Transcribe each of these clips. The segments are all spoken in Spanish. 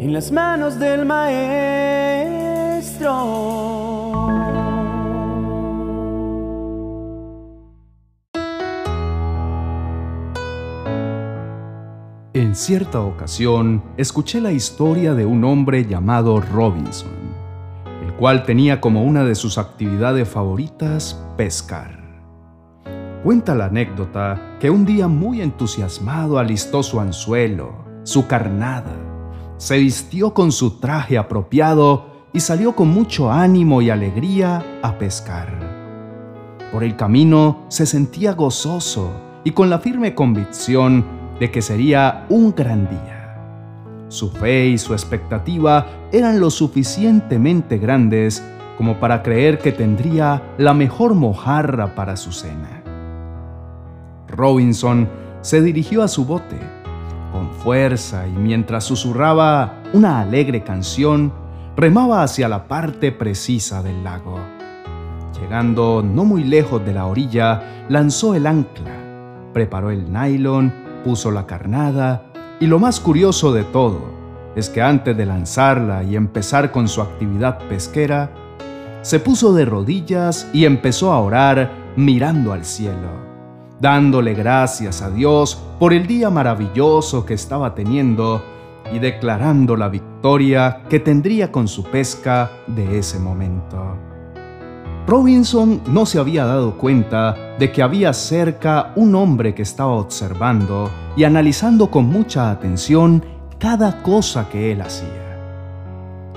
en las manos del maestro. En cierta ocasión, escuché la historia de un hombre llamado Robinson, el cual tenía como una de sus actividades favoritas pescar. Cuenta la anécdota que un día muy entusiasmado alistó su anzuelo, su carnada, se vistió con su traje apropiado y salió con mucho ánimo y alegría a pescar. Por el camino se sentía gozoso y con la firme convicción de que sería un gran día. Su fe y su expectativa eran lo suficientemente grandes como para creer que tendría la mejor mojarra para su cena. Robinson se dirigió a su bote con fuerza y mientras susurraba una alegre canción, remaba hacia la parte precisa del lago. Llegando no muy lejos de la orilla, lanzó el ancla, preparó el nylon puso la carnada y lo más curioso de todo es que antes de lanzarla y empezar con su actividad pesquera, se puso de rodillas y empezó a orar mirando al cielo, dándole gracias a Dios por el día maravilloso que estaba teniendo y declarando la victoria que tendría con su pesca de ese momento. Robinson no se había dado cuenta de que había cerca un hombre que estaba observando y analizando con mucha atención cada cosa que él hacía.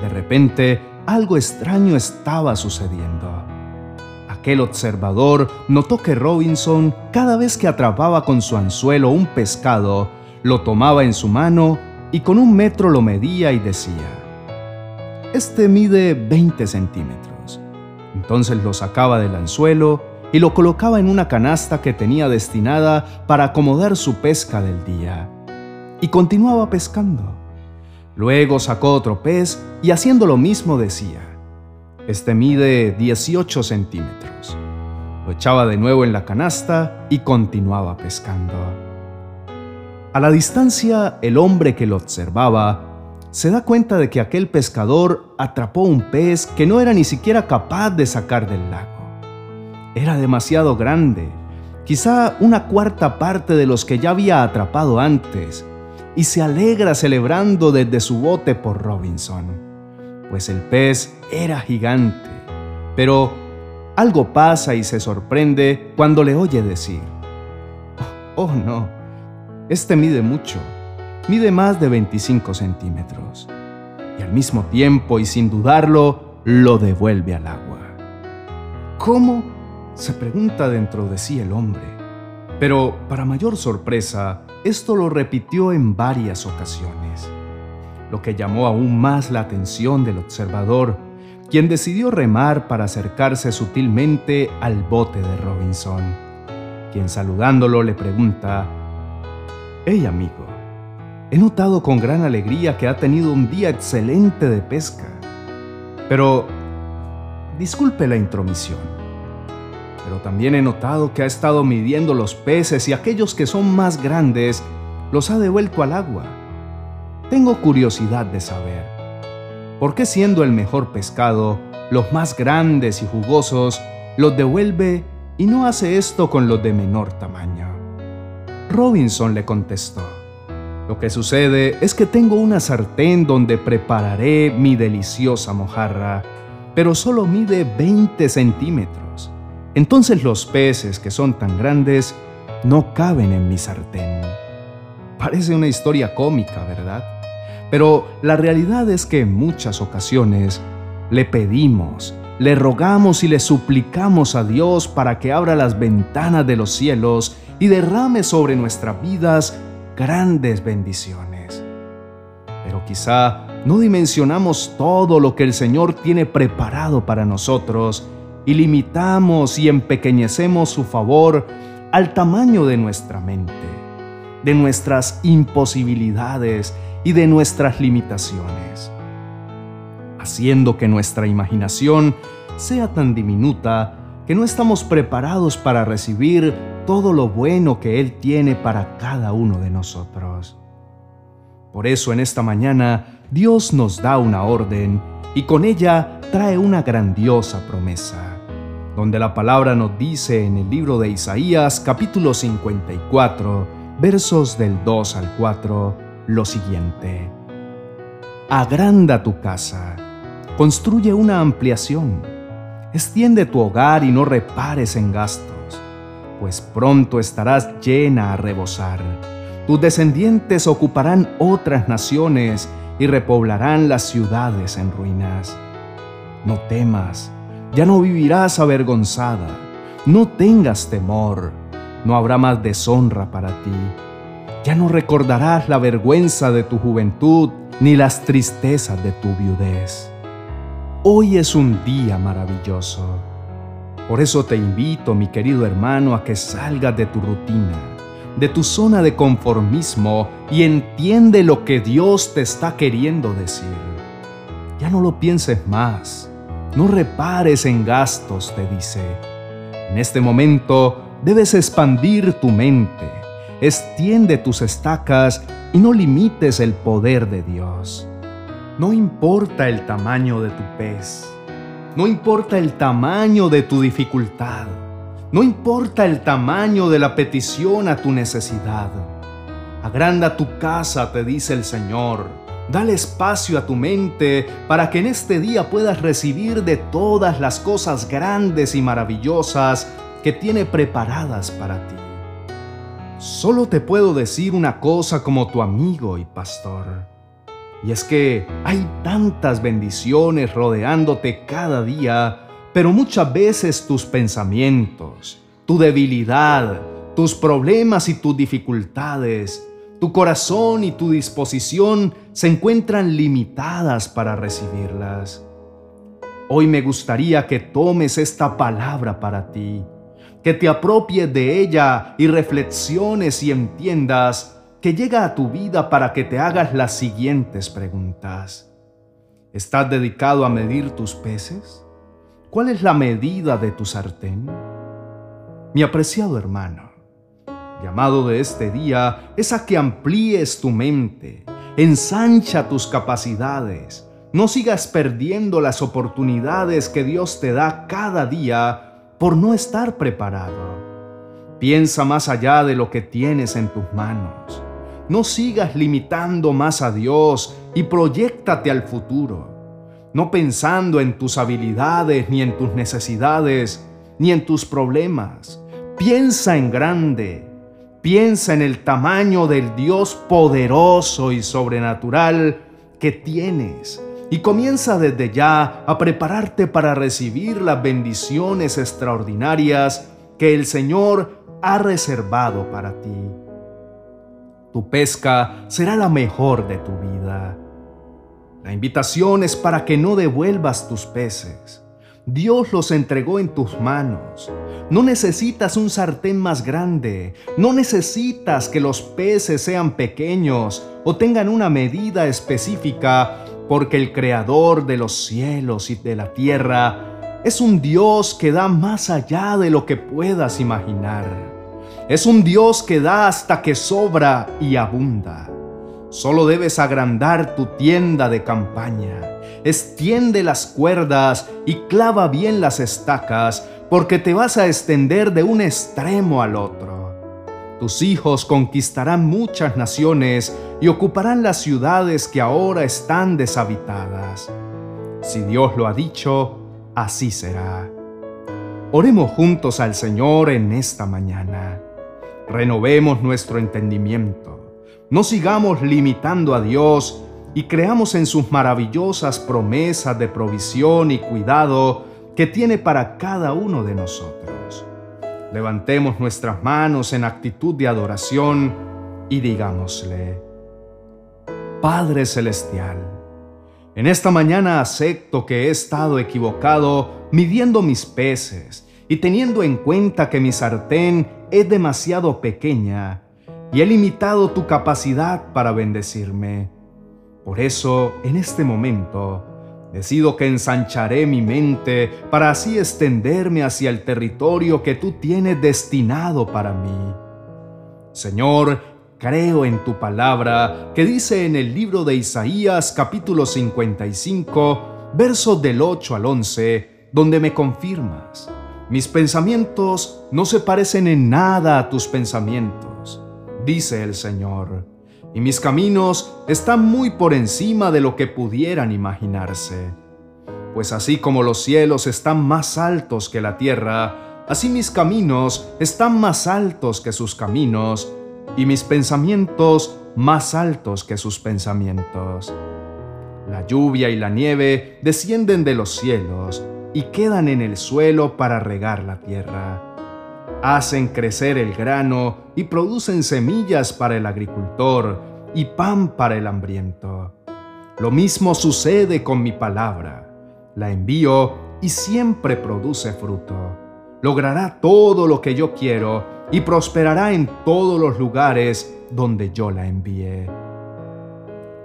De repente, algo extraño estaba sucediendo. Aquel observador notó que Robinson, cada vez que atrapaba con su anzuelo un pescado, lo tomaba en su mano y con un metro lo medía y decía, Este mide 20 centímetros. Entonces lo sacaba del anzuelo y lo colocaba en una canasta que tenía destinada para acomodar su pesca del día. Y continuaba pescando. Luego sacó otro pez y haciendo lo mismo decía, este mide 18 centímetros. Lo echaba de nuevo en la canasta y continuaba pescando. A la distancia, el hombre que lo observaba se da cuenta de que aquel pescador atrapó un pez que no era ni siquiera capaz de sacar del lago. Era demasiado grande, quizá una cuarta parte de los que ya había atrapado antes, y se alegra celebrando desde su bote por Robinson, pues el pez era gigante. Pero algo pasa y se sorprende cuando le oye decir, oh no, este mide mucho mide más de 25 centímetros y al mismo tiempo y sin dudarlo lo devuelve al agua. ¿Cómo? se pregunta dentro de sí el hombre. Pero, para mayor sorpresa, esto lo repitió en varias ocasiones, lo que llamó aún más la atención del observador, quien decidió remar para acercarse sutilmente al bote de Robinson, quien saludándolo le pregunta, Hey amigo, He notado con gran alegría que ha tenido un día excelente de pesca. Pero, disculpe la intromisión, pero también he notado que ha estado midiendo los peces y aquellos que son más grandes los ha devuelto al agua. Tengo curiosidad de saber, ¿por qué siendo el mejor pescado, los más grandes y jugosos los devuelve y no hace esto con los de menor tamaño? Robinson le contestó, lo que sucede es que tengo una sartén donde prepararé mi deliciosa mojarra, pero solo mide 20 centímetros. Entonces los peces que son tan grandes no caben en mi sartén. Parece una historia cómica, ¿verdad? Pero la realidad es que en muchas ocasiones le pedimos, le rogamos y le suplicamos a Dios para que abra las ventanas de los cielos y derrame sobre nuestras vidas grandes bendiciones. Pero quizá no dimensionamos todo lo que el Señor tiene preparado para nosotros y limitamos y empequeñecemos su favor al tamaño de nuestra mente, de nuestras imposibilidades y de nuestras limitaciones, haciendo que nuestra imaginación sea tan diminuta que no estamos preparados para recibir todo lo bueno que Él tiene para cada uno de nosotros. Por eso en esta mañana Dios nos da una orden y con ella trae una grandiosa promesa, donde la palabra nos dice en el libro de Isaías capítulo 54, versos del 2 al 4, lo siguiente. Agranda tu casa, construye una ampliación, extiende tu hogar y no repares en gastos, pues pronto estarás llena a rebosar. Tus descendientes ocuparán otras naciones y repoblarán las ciudades en ruinas. No temas, ya no vivirás avergonzada, no tengas temor, no habrá más deshonra para ti. Ya no recordarás la vergüenza de tu juventud ni las tristezas de tu viudez. Hoy es un día maravilloso. Por eso te invito, mi querido hermano, a que salgas de tu rutina, de tu zona de conformismo y entiende lo que Dios te está queriendo decir. Ya no lo pienses más, no repares en gastos, te dice. En este momento debes expandir tu mente, extiende tus estacas y no limites el poder de Dios. No importa el tamaño de tu pez, no importa el tamaño de tu dificultad, no importa el tamaño de la petición a tu necesidad. Agranda tu casa, te dice el Señor. Dale espacio a tu mente para que en este día puedas recibir de todas las cosas grandes y maravillosas que tiene preparadas para ti. Solo te puedo decir una cosa como tu amigo y pastor. Y es que hay tantas bendiciones rodeándote cada día, pero muchas veces tus pensamientos, tu debilidad, tus problemas y tus dificultades, tu corazón y tu disposición se encuentran limitadas para recibirlas. Hoy me gustaría que tomes esta palabra para ti, que te apropies de ella y reflexiones y entiendas que llega a tu vida para que te hagas las siguientes preguntas. ¿Estás dedicado a medir tus peces? ¿Cuál es la medida de tu sartén? Mi apreciado hermano, llamado de este día es a que amplíes tu mente, ensancha tus capacidades, no sigas perdiendo las oportunidades que Dios te da cada día por no estar preparado. Piensa más allá de lo que tienes en tus manos. No sigas limitando más a Dios y proyectate al futuro, no pensando en tus habilidades ni en tus necesidades ni en tus problemas. Piensa en grande, piensa en el tamaño del Dios poderoso y sobrenatural que tienes y comienza desde ya a prepararte para recibir las bendiciones extraordinarias que el Señor ha reservado para ti. Tu pesca será la mejor de tu vida. La invitación es para que no devuelvas tus peces. Dios los entregó en tus manos. No necesitas un sartén más grande. No necesitas que los peces sean pequeños o tengan una medida específica, porque el Creador de los cielos y de la tierra es un Dios que da más allá de lo que puedas imaginar. Es un Dios que da hasta que sobra y abunda. Solo debes agrandar tu tienda de campaña. Extiende las cuerdas y clava bien las estacas, porque te vas a extender de un extremo al otro. Tus hijos conquistarán muchas naciones y ocuparán las ciudades que ahora están deshabitadas. Si Dios lo ha dicho, así será. Oremos juntos al Señor en esta mañana. Renovemos nuestro entendimiento. No sigamos limitando a Dios y creamos en sus maravillosas promesas de provisión y cuidado que tiene para cada uno de nosotros. Levantemos nuestras manos en actitud de adoración y digámosle, Padre Celestial, en esta mañana acepto que he estado equivocado midiendo mis peces y teniendo en cuenta que mi sartén es demasiado pequeña y he limitado tu capacidad para bendecirme. Por eso, en este momento, decido que ensancharé mi mente para así extenderme hacia el territorio que tú tienes destinado para mí. Señor, creo en tu palabra que dice en el libro de Isaías capítulo 55, versos del 8 al 11, donde me confirmas. Mis pensamientos no se parecen en nada a tus pensamientos, dice el Señor, y mis caminos están muy por encima de lo que pudieran imaginarse. Pues así como los cielos están más altos que la tierra, así mis caminos están más altos que sus caminos, y mis pensamientos más altos que sus pensamientos. La lluvia y la nieve descienden de los cielos y quedan en el suelo para regar la tierra. Hacen crecer el grano y producen semillas para el agricultor y pan para el hambriento. Lo mismo sucede con mi palabra. La envío y siempre produce fruto. Logrará todo lo que yo quiero y prosperará en todos los lugares donde yo la envíe.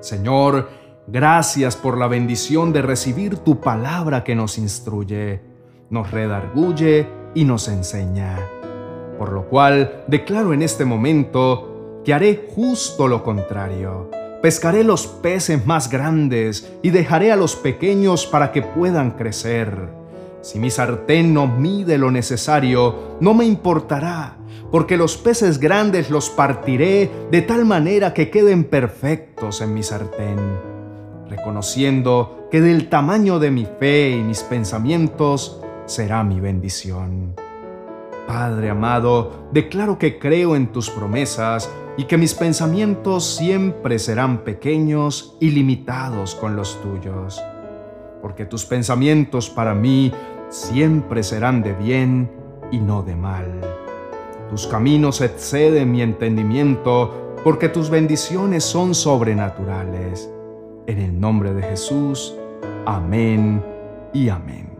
Señor, gracias por la bendición de recibir tu palabra que nos instruye, nos redarguye y nos enseña. Por lo cual declaro en este momento que haré justo lo contrario. Pescaré los peces más grandes y dejaré a los pequeños para que puedan crecer si mi sartén no mide lo necesario, no me importará, porque los peces grandes los partiré de tal manera que queden perfectos en mi sartén, reconociendo que del tamaño de mi fe y mis pensamientos será mi bendición. Padre amado, declaro que creo en tus promesas y que mis pensamientos siempre serán pequeños y limitados con los tuyos porque tus pensamientos para mí siempre serán de bien y no de mal. Tus caminos exceden mi entendimiento, porque tus bendiciones son sobrenaturales. En el nombre de Jesús, amén y amén.